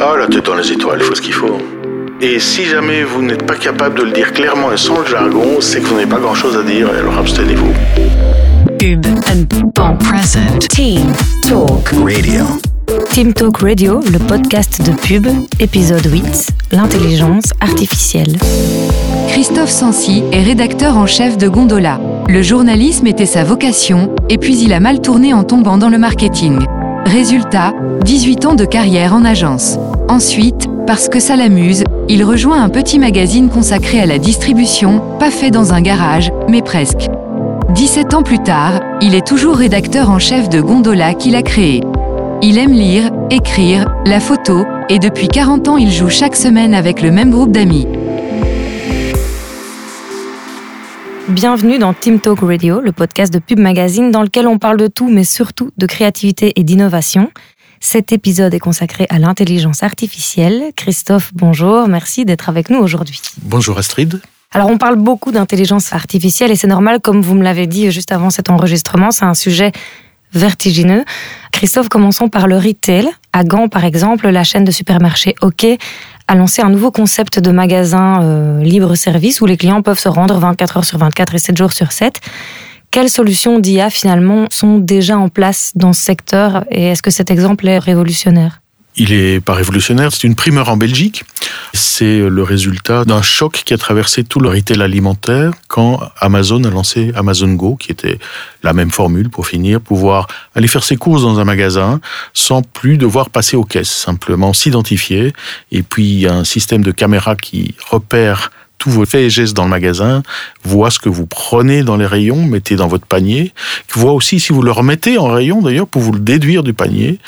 Ah, la tête dans les étoiles, il faut ce qu'il faut. Et si jamais vous n'êtes pas capable de le dire clairement et sans le jargon, c'est que vous n'avez pas grand-chose à dire, et alors abstenez-vous. Pub and present. Team Talk Radio. Team Talk Radio, le podcast de pub, épisode 8, l'intelligence artificielle. Christophe Sancy est rédacteur en chef de Gondola. Le journalisme était sa vocation, et puis il a mal tourné en tombant dans le marketing. Résultat, 18 ans de carrière en agence. Ensuite, parce que ça l'amuse, il rejoint un petit magazine consacré à la distribution, pas fait dans un garage, mais presque. 17 ans plus tard, il est toujours rédacteur en chef de Gondola qu'il a créé. Il aime lire, écrire, la photo, et depuis 40 ans il joue chaque semaine avec le même groupe d'amis. Bienvenue dans Team Talk Radio, le podcast de Pub Magazine dans lequel on parle de tout, mais surtout de créativité et d'innovation. Cet épisode est consacré à l'intelligence artificielle. Christophe, bonjour, merci d'être avec nous aujourd'hui. Bonjour Astrid. Alors on parle beaucoup d'intelligence artificielle et c'est normal, comme vous me l'avez dit juste avant cet enregistrement, c'est un sujet vertigineux. Christophe, commençons par le retail. À Gand, par exemple, la chaîne de supermarchés OK a lancé un nouveau concept de magasin euh, libre-service où les clients peuvent se rendre 24 heures sur 24 et 7 jours sur 7. Quelles solutions d'IA finalement sont déjà en place dans ce secteur et est-ce que cet exemple est révolutionnaire? Il est pas révolutionnaire, c'est une primeur en Belgique. C'est le résultat d'un choc qui a traversé tout le retail alimentaire quand Amazon a lancé Amazon Go, qui était la même formule pour finir, pouvoir aller faire ses courses dans un magasin sans plus devoir passer aux caisses, simplement s'identifier. Et puis il y a un système de caméra qui repère tous vos faits et gestes dans le magasin, voit ce que vous prenez dans les rayons, mettez dans votre panier, voit aussi si vous le remettez en rayon d'ailleurs pour vous le déduire du panier,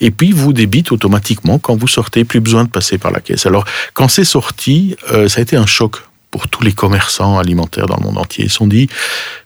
et puis vous débite automatiquement quand vous sortez, plus besoin de passer par la caisse. Alors quand c'est sorti, euh, ça a été un choc pour tous les commerçants alimentaires dans le monde entier. Ils se sont dit,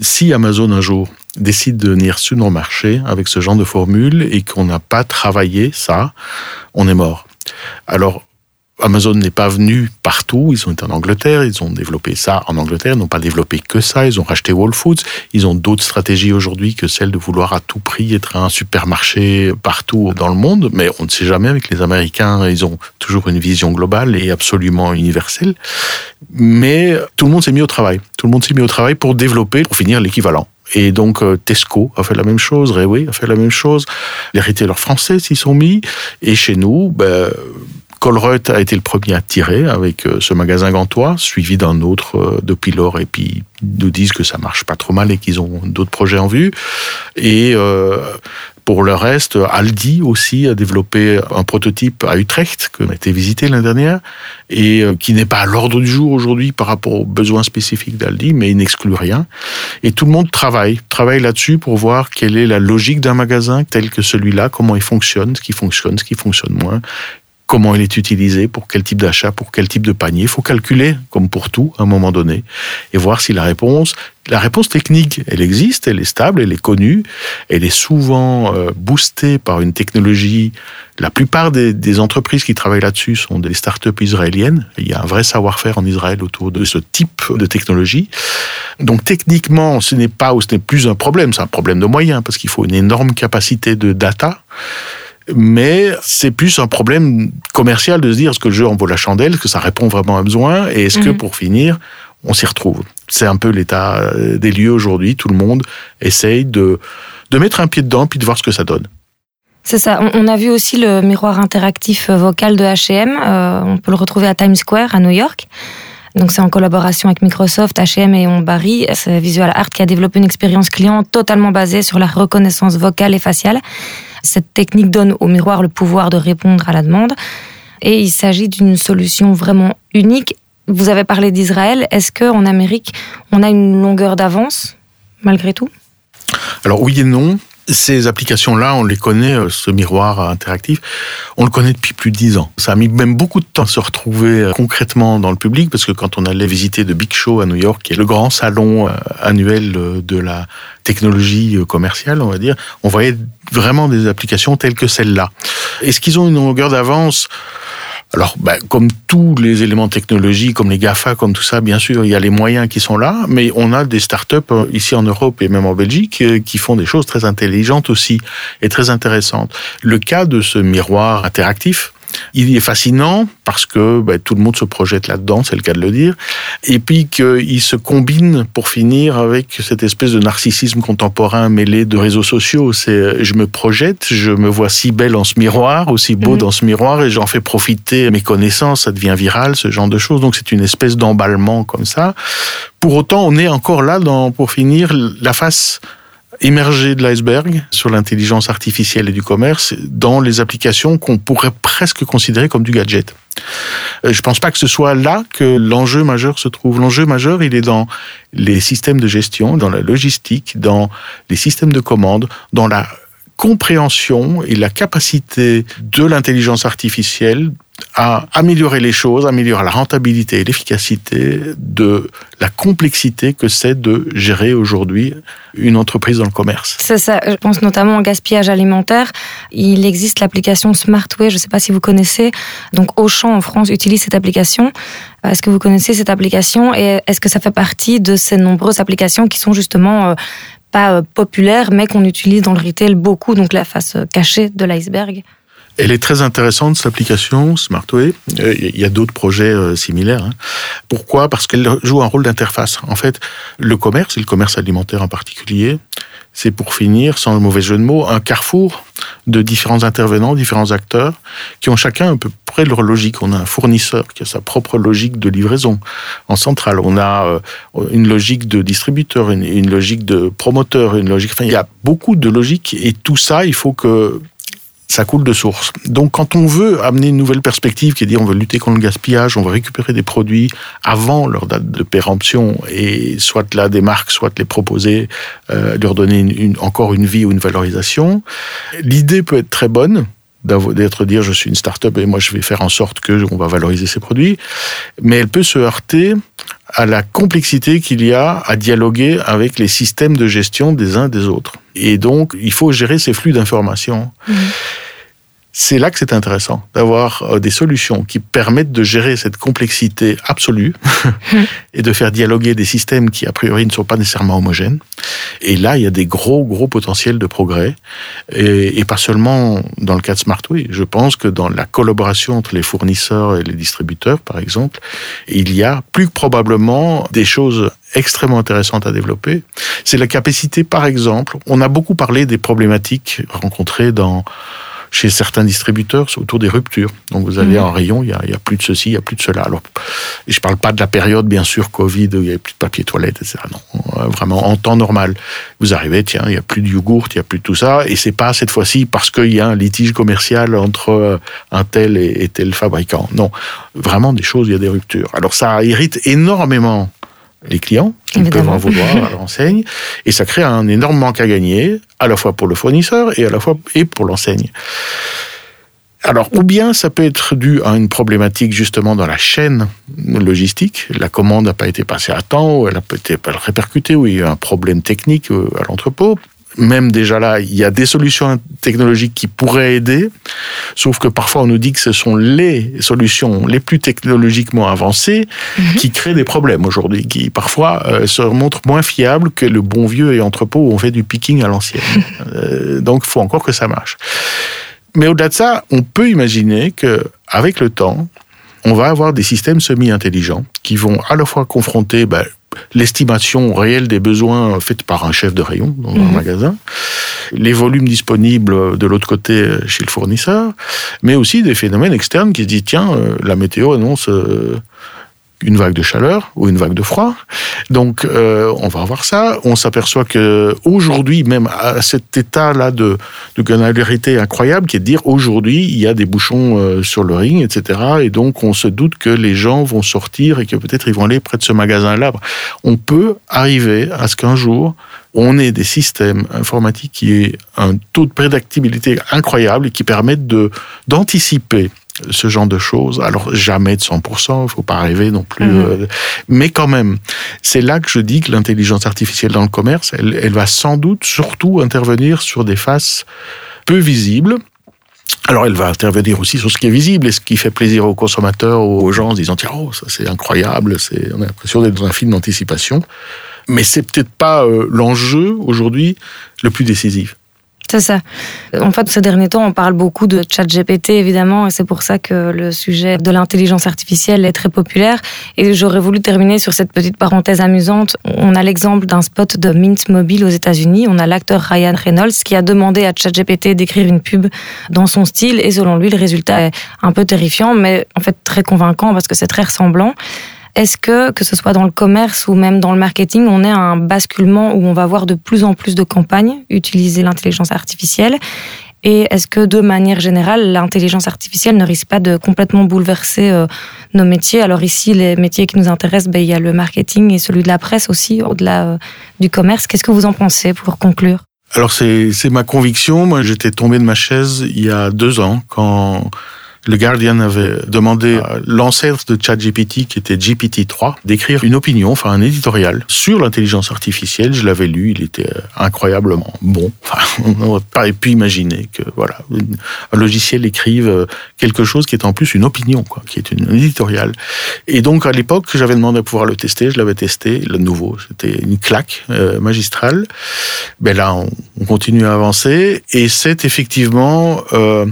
si Amazon un jour décide de venir sur nos marchés avec ce genre de formule et qu'on n'a pas travaillé ça, on est mort. Alors, Amazon n'est pas venu partout. Ils sont été en Angleterre, ils ont développé ça en Angleterre, ils n'ont pas développé que ça. Ils ont racheté Whole Foods. Ils ont d'autres stratégies aujourd'hui que celle de vouloir à tout prix être un supermarché partout dans le monde. Mais on ne sait jamais avec les Américains. Ils ont toujours une vision globale et absolument universelle. Mais tout le monde s'est mis au travail. Tout le monde s'est mis au travail pour développer, pour finir l'équivalent. Et donc euh, Tesco a fait la même chose, Railway a fait la même chose, les retailers français s'y sont mis, et chez nous, ben, Colruyt a été le premier à tirer avec euh, ce magasin gantois, suivi d'un autre euh, de Pilor, et puis nous disent que ça marche pas trop mal et qu'ils ont d'autres projets en vue. Et euh, pour le reste, Aldi aussi a développé un prototype à Utrecht que a été visité l'année dernière et qui n'est pas à l'ordre du jour aujourd'hui par rapport aux besoins spécifiques d'Aldi, mais il n'exclut rien. Et tout le monde travaille, travaille là-dessus pour voir quelle est la logique d'un magasin tel que celui-là, comment il fonctionne, ce qui fonctionne, ce qui fonctionne moins, comment il est utilisé, pour quel type d'achat, pour quel type de panier. Il faut calculer, comme pour tout, à un moment donné, et voir si la réponse, la réponse technique, elle existe, elle est stable, elle est connue, elle est souvent euh, boostée par une technologie. La plupart des, entreprises qui travaillent là-dessus sont des startups israéliennes. Il y a un vrai savoir-faire en Israël autour de ce type de technologie. Donc techniquement, ce n'est pas ou ce n'est plus un problème, c'est un problème de moyens parce qu'il faut une énorme capacité de data mais c'est plus un problème commercial de se dire est-ce que le jeu en vaut la chandelle, est-ce que ça répond vraiment à un besoin, et est-ce que mhm. pour finir, on s'y retrouve? C'est un peu l'état des lieux aujourd'hui. Tout le monde essaye de, de mettre un pied dedans puis de voir ce que ça donne. C'est ça. On a vu aussi le miroir interactif vocal de H&M. on peut le retrouver à Times Square à New York. Donc c'est en collaboration avec Microsoft, H&M et On Barry. C'est Visual Art qui a développé une expérience client totalement basée sur la reconnaissance vocale et faciale. Cette technique donne au miroir le pouvoir de répondre à la demande. Et il s'agit d'une solution vraiment unique. Vous avez parlé d'Israël. Est-ce qu'en Amérique, on a une longueur d'avance, malgré tout? Alors oui et non. Ces applications-là, on les connaît, euh, ce miroir interactif, on le connaît depuis plus de dix ans. Ça a mis même beaucoup de temps à se retrouver euh, concrètement dans le public, parce que quand on allait visiter The Big Show à New York, qui est le grand salon euh, annuel de la technologie commerciale, on va dire, on voyait vraiment des applications telles que celle-là. Est-ce qu'ils ont une longueur d'avance? Alors, ben, comme tous les éléments de technologie, comme les GAFA, comme tout ça, bien sûr, il y a les moyens qui sont là, mais on a des startups euh, ici en Europe et même en Belgique euh, qui font des choses très intelligentes aussi et très intéressantes. Le cas de ce miroir interactif, Il est fascinant parce que ben, tout le monde se projette là-dedans, c'est le cas de le dire, et puis qu'il se combine pour finir avec cette espèce de narcissisme contemporain mêlé de réseaux sociaux. C'est je me projette, je me vois si belle en ce miroir, aussi beau mhm. dans ce miroir, et j'en fais profiter mes connaissances, ça devient viral, ce genre de choses. Donc c'est une espèce d'emballement comme ça. Pour autant, on est encore là dans, pour finir, la face émerger de l'iceberg sur l'intelligence artificielle et du commerce dans les applications qu'on pourrait presque considérer comme du gadget. Euh, je ne pense pas que ce soit là que l'enjeu majeur se trouve. L'enjeu majeur, il est dans les systèmes de gestion, dans la logistique, dans les systèmes de commande, dans la compréhension et la capacité de l'intelligence artificielle à améliorer les choses, améliorer la rentabilité et l'efficacité de la complexité que c'est de gérer aujourd'hui une entreprise dans le commerce. C'est ça, je pense notamment au gaspillage alimentaire. Il existe l'application Smartway, je ne sais pas si vous connaissez. Donc Auchan en France utilise cette application. Est-ce que vous connaissez cette application et est-ce que ça fait partie de ces nombreuses applications qui sont justement euh, pas euh, populaires mais qu'on utilise dans le retail beaucoup, donc la face cachée de l'iceberg? Elle est très intéressante, cette application Smartway. Euh, il y a d'autres projets euh, similaires. Hein. Pourquoi? Parce qu'elle joue un rôle d'interface. En fait, le commerce, et le commerce alimentaire en particulier, c'est pour finir, sans le mauvais jeu de mots, un carrefour de différents intervenants, différents acteurs, qui ont chacun un peu près leur logique. On a un fournisseur qui a sa propre logique de livraison en centrale. On a euh, une logique de distributeur, une, une logique de promoteur, une logique. Enfin, il y a beaucoup de logiques et tout ça, il faut que ça coule de source. Donc quand on veut amener une nouvelle perspective qui est dire on veut lutter contre le gaspillage, on veut récupérer des produits avant leur date de péremption et soit là des marques, soit les proposer, euh, leur donner une, encore une vie ou une valorisation, l'idée peut être très bonne d'être dire je suis une start-up et moi je vais faire en sorte que on va valoriser ces produits, mais elle peut se heurter à la complexité qu'il y a à dialoguer avec les systèmes de gestion des uns des autres. Et donc, il faut gérer ces flux d'informations. Mmh c'est là que c'est intéressant d'avoir euh, des solutions qui permettent de gérer cette complexité absolue et de faire dialoguer des systèmes qui a priori ne sont pas nécessairement homogènes. Et là, il y a des gros gros potentiels de progrès et, pas seulement dans le cas de Smartway. Je pense que dans la collaboration entre les fournisseurs et les distributeurs, par exemple, il y a plus probablement des choses extrêmement intéressantes à développer. C'est la capacité, par exemple, on a beaucoup parlé des problématiques rencontrées dans chez certains distributeurs autour des ruptures. Donc vous allez mhm. en rayon, il y, a, il y a plus de ceci, il y a plus de cela. Alors, je parle pas de la période, bien sûr, Covid, où il y avait plus de papier toilette, etc. Non, euh, vraiment en temps normal. Vous arrivez, tiens, il y a plus de yogourt, il y a plus de tout ça, et c'est pas cette fois-ci parce qu'il y a un litige commercial entre euh, un tel et tel fabricant. Non, vraiment des choses, il y a des ruptures. Alors ça irrite énormément les clients qui peuvent en vouloir à l'enseigne et ça crée un énorme manque à gagner à la fois pour le fournisseur et à la fois et pour l'enseigne. Alors, ou bien ça peut être dû à une problématique justement dans la chaîne logistique. La commande n'a pas été passée à temps, ou elle a peut-être pas répercutée, ou il y a un problème technique euh, à l'entrepôt même déjà là, il y a des solutions technologiques qui pourraient aider, sauf que parfois on nous dit que ce sont les solutions les plus technologiquement avancées mhm. qui créent des problèmes aujourd'hui, qui parfois euh, se montrent moins fiables que le bon vieux et entrepôt où on fait du picking à l'ancienne. euh, donc il faut encore que ça marche. Mais au-delà de ça, on peut imaginer que avec le temps, on va avoir des systèmes semi-intelligents qui vont à la fois confronter ben, l'estimation réelle des besoins faite par un chef de rayon dans un mhm. magasin, les volumes disponibles de l'autre côté chez le fournisseur, mais aussi des phénomènes externes qui se disent tiens, euh, la météo annonce euh, une vague de chaleur ou une vague de froid. Donc, euh, on va avoir ça. On s'aperçoit que aujourd'hui, même à cet état-là de, de granularité incroyable, qui est de dire aujourd'hui, il y a des bouchons euh, sur le ring, etc. Et donc, on se doute que les gens vont sortir et que peut-être ils vont aller près de ce magasin-là. On peut arriver à ce qu'un jour, on ait des systèmes informatiques qui aient un taux de prédictibilité incroyable et qui permettent d'anticiper ce genre de choses. Alors jamais de 100%, il faut pas rêver non plus. Mhm. Euh, mais quand même, c'est là que je dis que l'intelligence artificielle dans le commerce, elle, elle va sans doute surtout intervenir sur des faces peu visibles, alors elle va intervenir aussi sur ce qui est visible et ce qui fait plaisir aux consommateurs, aux gens, en disant tiens, oh, ça c'est incroyable, c'est, on a l'impression d'être dans un film d'anticipation. Mais c'est peut-être pas euh, l'enjeu aujourd'hui le plus décisif. C'est ça. En fait, ces derniers temps, on parle beaucoup de chat GPT, évidemment, et c'est pour ça que le sujet de l'intelligence artificielle est très populaire. Et j'aurais voulu terminer sur cette petite parenthèse amusante. On a l'exemple d'un spot de Mint Mobile aux États-Unis. On a l'acteur Ryan Reynolds qui a demandé à ChatGPT d'écrire une pub dans son style, et selon lui, le résultat est un peu terrifiant, mais en fait très convaincant parce que c'est très ressemblant. Est-ce que, que ce soit dans le commerce ou même dans le marketing, on est à un basculement où on va voir de plus en plus de campagnes utiliser l'intelligence artificielle? Et est-ce que de manière générale, l'intelligence artificielle ne risque pas de complètement bouleverser euh, nos métiers? Alors ici, les métiers qui nous intéressent, ben, il y a le marketing et celui de la presse aussi, au-delà euh, du commerce. Qu'est-ce que vous en pensez pour conclure? Alors c'est ma conviction. Moi, j'étais tombé de ma chaise il y a deux ans quand le Guardian avait demandé à l'ancêtre de ChatGPT, qui était GPT-3, d'écrire une opinion, enfin un éditorial sur l'intelligence artificielle. Je l'avais lu, il était incroyablement bon. Enfin, on n'aurait pas pu imaginer que voilà, un logiciel écrive quelque chose qui est en plus une opinion, quoi, qui est une éditorial. Et donc à l'époque, j'avais demandé à pouvoir le tester, je l'avais testé, le nouveau, c'était une claque euh, magistrale. Ben là, on, on, continue à avancer et c'est effectivement euh,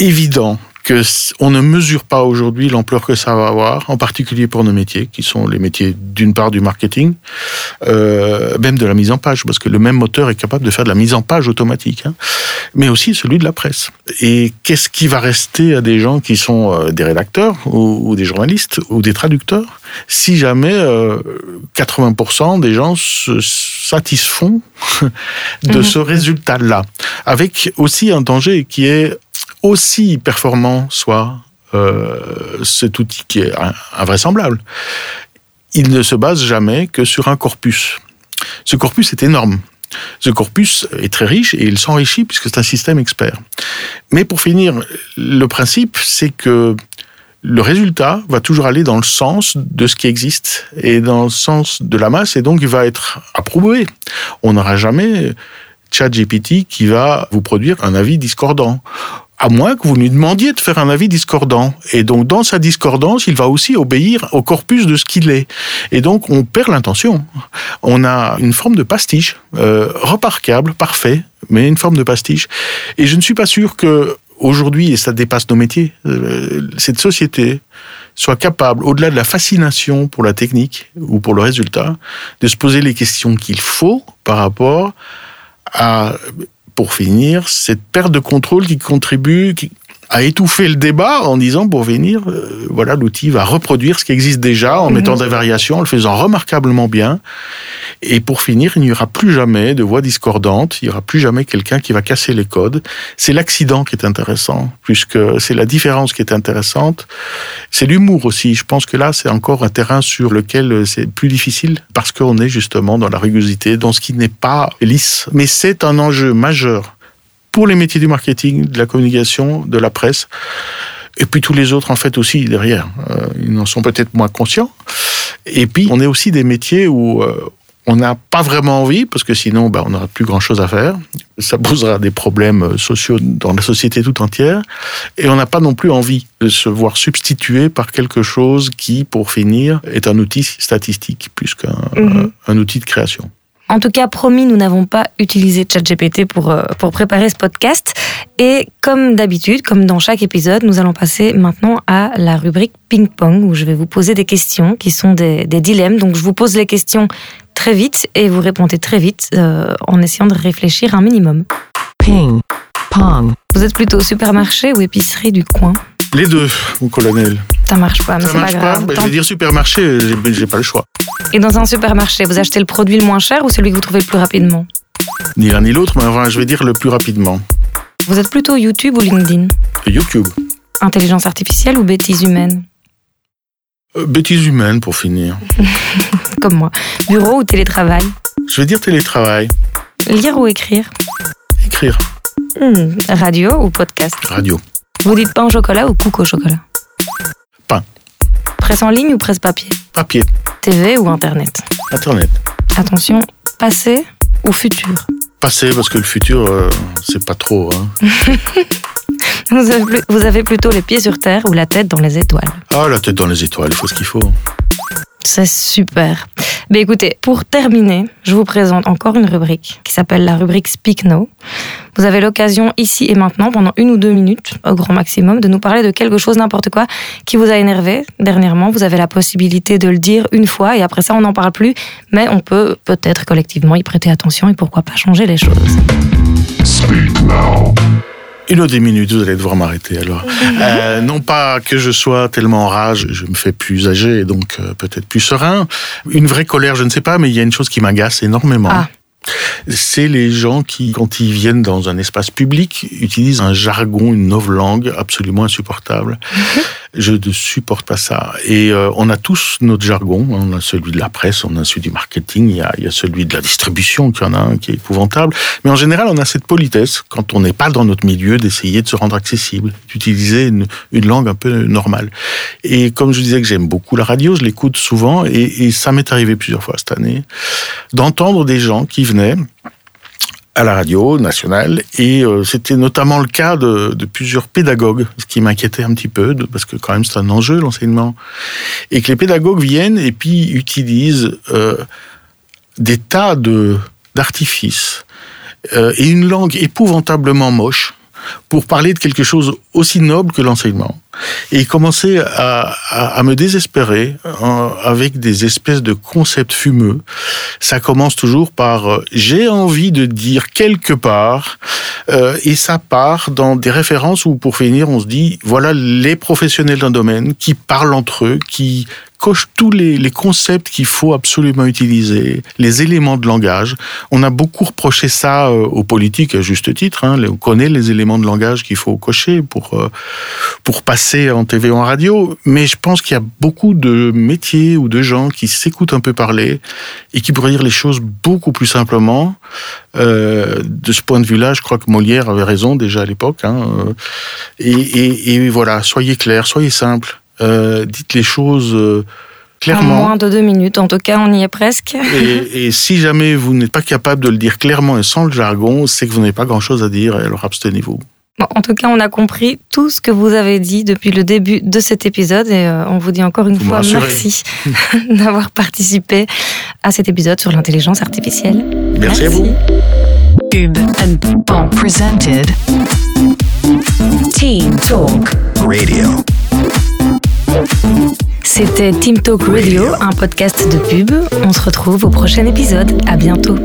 évident que on ne mesure pas aujourd'hui l'ampleur que ça va avoir, en particulier pour nos métiers, qui sont les métiers d'une part du marketing, euh, même de la mise en page, parce que le même moteur est capable de faire de la mise en page automatique, hein, mais aussi celui de la presse. Et qu'est-ce qui va rester à des gens qui sont euh, des rédacteurs ou, ou, des journalistes ou des traducteurs si jamais euh, 80% des gens se satisfont de mmh. ce résultat-là, avec aussi un danger qui est aussi performant soit euh, cet outil qui est invraisemblable, il ne se base jamais que sur un corpus. Ce corpus est énorme. Ce corpus est très riche et il s'enrichit puisque c'est un système expert. Mais pour finir, le principe, c'est que le résultat va toujours aller dans le sens de ce qui existe et dans le sens de la masse et donc il va être approuvé. On n'aura jamais ChatGPT qui va vous produire un avis discordant à moins que vous lui demandiez de faire un avis discordant. Et donc, dans sa discordance, il va aussi obéir au corpus de ce qu'il est. Et donc, on perd l'intention. On a une forme de pastiche, euh, remarquable, parfait, mais une forme de pastiche. Et je ne suis pas sûr que aujourd'hui, et ça dépasse nos métiers, euh, cette société soit capable, au-delà de la fascination pour la technique ou pour le résultat, de se poser les questions qu'il faut par rapport à pour finir, cette perte de contrôle qui contribue à étouffer le débat en disant, pour finir, euh, voilà, l'outil va reproduire ce qui existe déjà en mhm. mettant des variations, en le faisant remarquablement bien. Et pour finir, il n'y aura plus jamais de voix discordantes, il n'y aura plus jamais quelqu'un qui va casser les codes. C'est l'accident qui est intéressant, puisque c'est la différence qui est intéressante. C'est l'humour aussi. Je pense que là, c'est encore un terrain sur lequel c'est plus difficile, parce qu'on est justement dans la rugosité, dans ce qui n'est pas lisse. Mais c'est un enjeu majeur pour les métiers du marketing, de la communication, de la presse. Et puis tous les autres, en fait, aussi derrière. Euh, ils en sont peut-être moins conscients. Et puis, on est aussi des métiers où euh, on n'a pas vraiment envie, parce que sinon, bah, on n'aura plus grand-chose à faire. Ça posera des problèmes sociaux dans la société tout entière. Et on n'a pas non plus envie de se voir substitué par quelque chose qui, pour finir, est un outil statistique plus qu'un un outil de création. En tout cas, promis, nous n'avons pas utilisé ChatGPT pour, euh, pour préparer ce podcast. Et comme d'habitude, comme dans chaque épisode, nous allons passer maintenant à la rubrique ping-pong où je vais vous poser des questions qui sont des, des dilemmes. Donc, je vous pose les questions très vite et vous répondez très vite euh, en essayant de réfléchir un minimum. Ping, pong. Vous êtes plutôt au supermarché ou épicerie du coin? Les deux, mon colonel. Ça marche pas, mais c'est pas grave. Pas. je vais dire supermarché, j'ai pas le choix. Et dans un supermarché, vous achetez le produit le moins cher ou celui que vous trouvez le plus rapidement? Ni l'un ni l'autre, mais enfin, je vais dire le plus rapidement. Vous êtes plutôt YouTube ou LinkedIn? YouTube. Intelligence artificielle ou bêtise humaine euh, Bêtise humaine, pour finir. Comme moi. Bureau ou télétravail? Je vais dire télétravail. Lire ou écrire? Écrire. Hmm, radio ou podcast? Radio. Vous dites pain au chocolat ou couc au chocolat? Presse en ligne ou presse papier Papier. TV ou Internet Internet. Attention, passé ou futur Passé, parce que le futur, euh, c'est pas trop. Hein. vous, avez, vous avez plutôt les pieds sur terre ou la tête dans les étoiles Ah, la tête dans les étoiles, il faut ce qu'il faut. C'est super. Mais écoutez, pour terminer, je vous présente encore une rubrique qui s'appelle la rubrique Speak No. Vous avez l'occasion ici et maintenant, pendant une ou deux minutes au grand maximum, de nous parler de quelque chose, n'importe quoi, qui vous a énervé dernièrement. Vous avez la possibilité de le dire une fois et après ça, on n'en parle plus. Mais on peut peut-être collectivement y prêter attention et pourquoi pas changer les choses. Speak now. Une ou deux minutes, vous allez devoir m'arrêter alors. Euh, non pas que je sois tellement en rage, je me fais plus âgé et donc euh, peut-être plus serein. Une vraie colère, je ne sais pas, mais il y a une chose qui m'agace énormément. Ah. C'est les gens qui, quand ils viennent dans un espace public, utilisent un jargon, une langue absolument insupportable. Je ne supporte pas ça. Et euh, on a tous notre jargon. On a celui de la presse, on a celui du marketing, il y a, il y a celui de la distribution, qui en a un qui est épouvantable. Mais en général, on a cette politesse, quand on n'est pas dans notre milieu, d'essayer de se rendre accessible, d'utiliser une, une, langue un peu normale. Et comme je disais que j'aime beaucoup la radio, je l'écoute souvent, et, et ça m'est arrivé plusieurs fois cette année, d'entendre des gens qui venaient à la radio nationale et euh, c'était notamment le cas de, plusieurs pédagogues, ce qui m'inquiétait un petit peu parce que quand même c'est un enjeu l'enseignement. Et que les pédagogues viennent et puis utilisent euh, des tas de d'artifices euh, et une langue épouvantablement moche pour parler de quelque chose aussi noble que l'enseignement et commencer à, me désespérer euh, avec des espèces de concepts fumeux. Ça commence toujours par euh, j'ai envie de dire quelque part euh, et ça part dans des références où pour finir on se dit voilà les professionnels d'un domaine qui parlent entre eux, qui coche tous les, les concepts qu'il faut absolument utiliser, les éléments de langage. On a beaucoup reproché ça euh, aux politiques à juste titre. Hein. On connaît les éléments de langage qu'il faut cocher pour euh, pour passer en TV ou en radio, mais je pense qu'il y a beaucoup de métiers ou de gens qui s'écoutent un peu parler et qui pourraient dire les choses beaucoup plus simplement. Euh, de ce point de vue-là, je crois que Molière avait raison déjà à l'époque. Hein. Et, et, et voilà, soyez clairs, soyez simples. Euh, dites les choses euh, clairement. En moins de deux minutes, en tout cas, on y est presque. et, et si jamais vous n'êtes pas capable de le dire clairement et sans le jargon, c'est que vous n'avez pas grand-chose à dire, alors abstenez-vous. Bon, en tout cas, on a compris tout ce que vous avez dit depuis le début de cet épisode et euh, on vous dit encore une Vous fois merci d'avoir participé à cet épisode sur l'intelligence artificielle. Merci à vous. Cube and presented Team Talk Radio. C'était Team Talk Radio, un podcast de pub. On se retrouve au prochain épisode. À bientôt.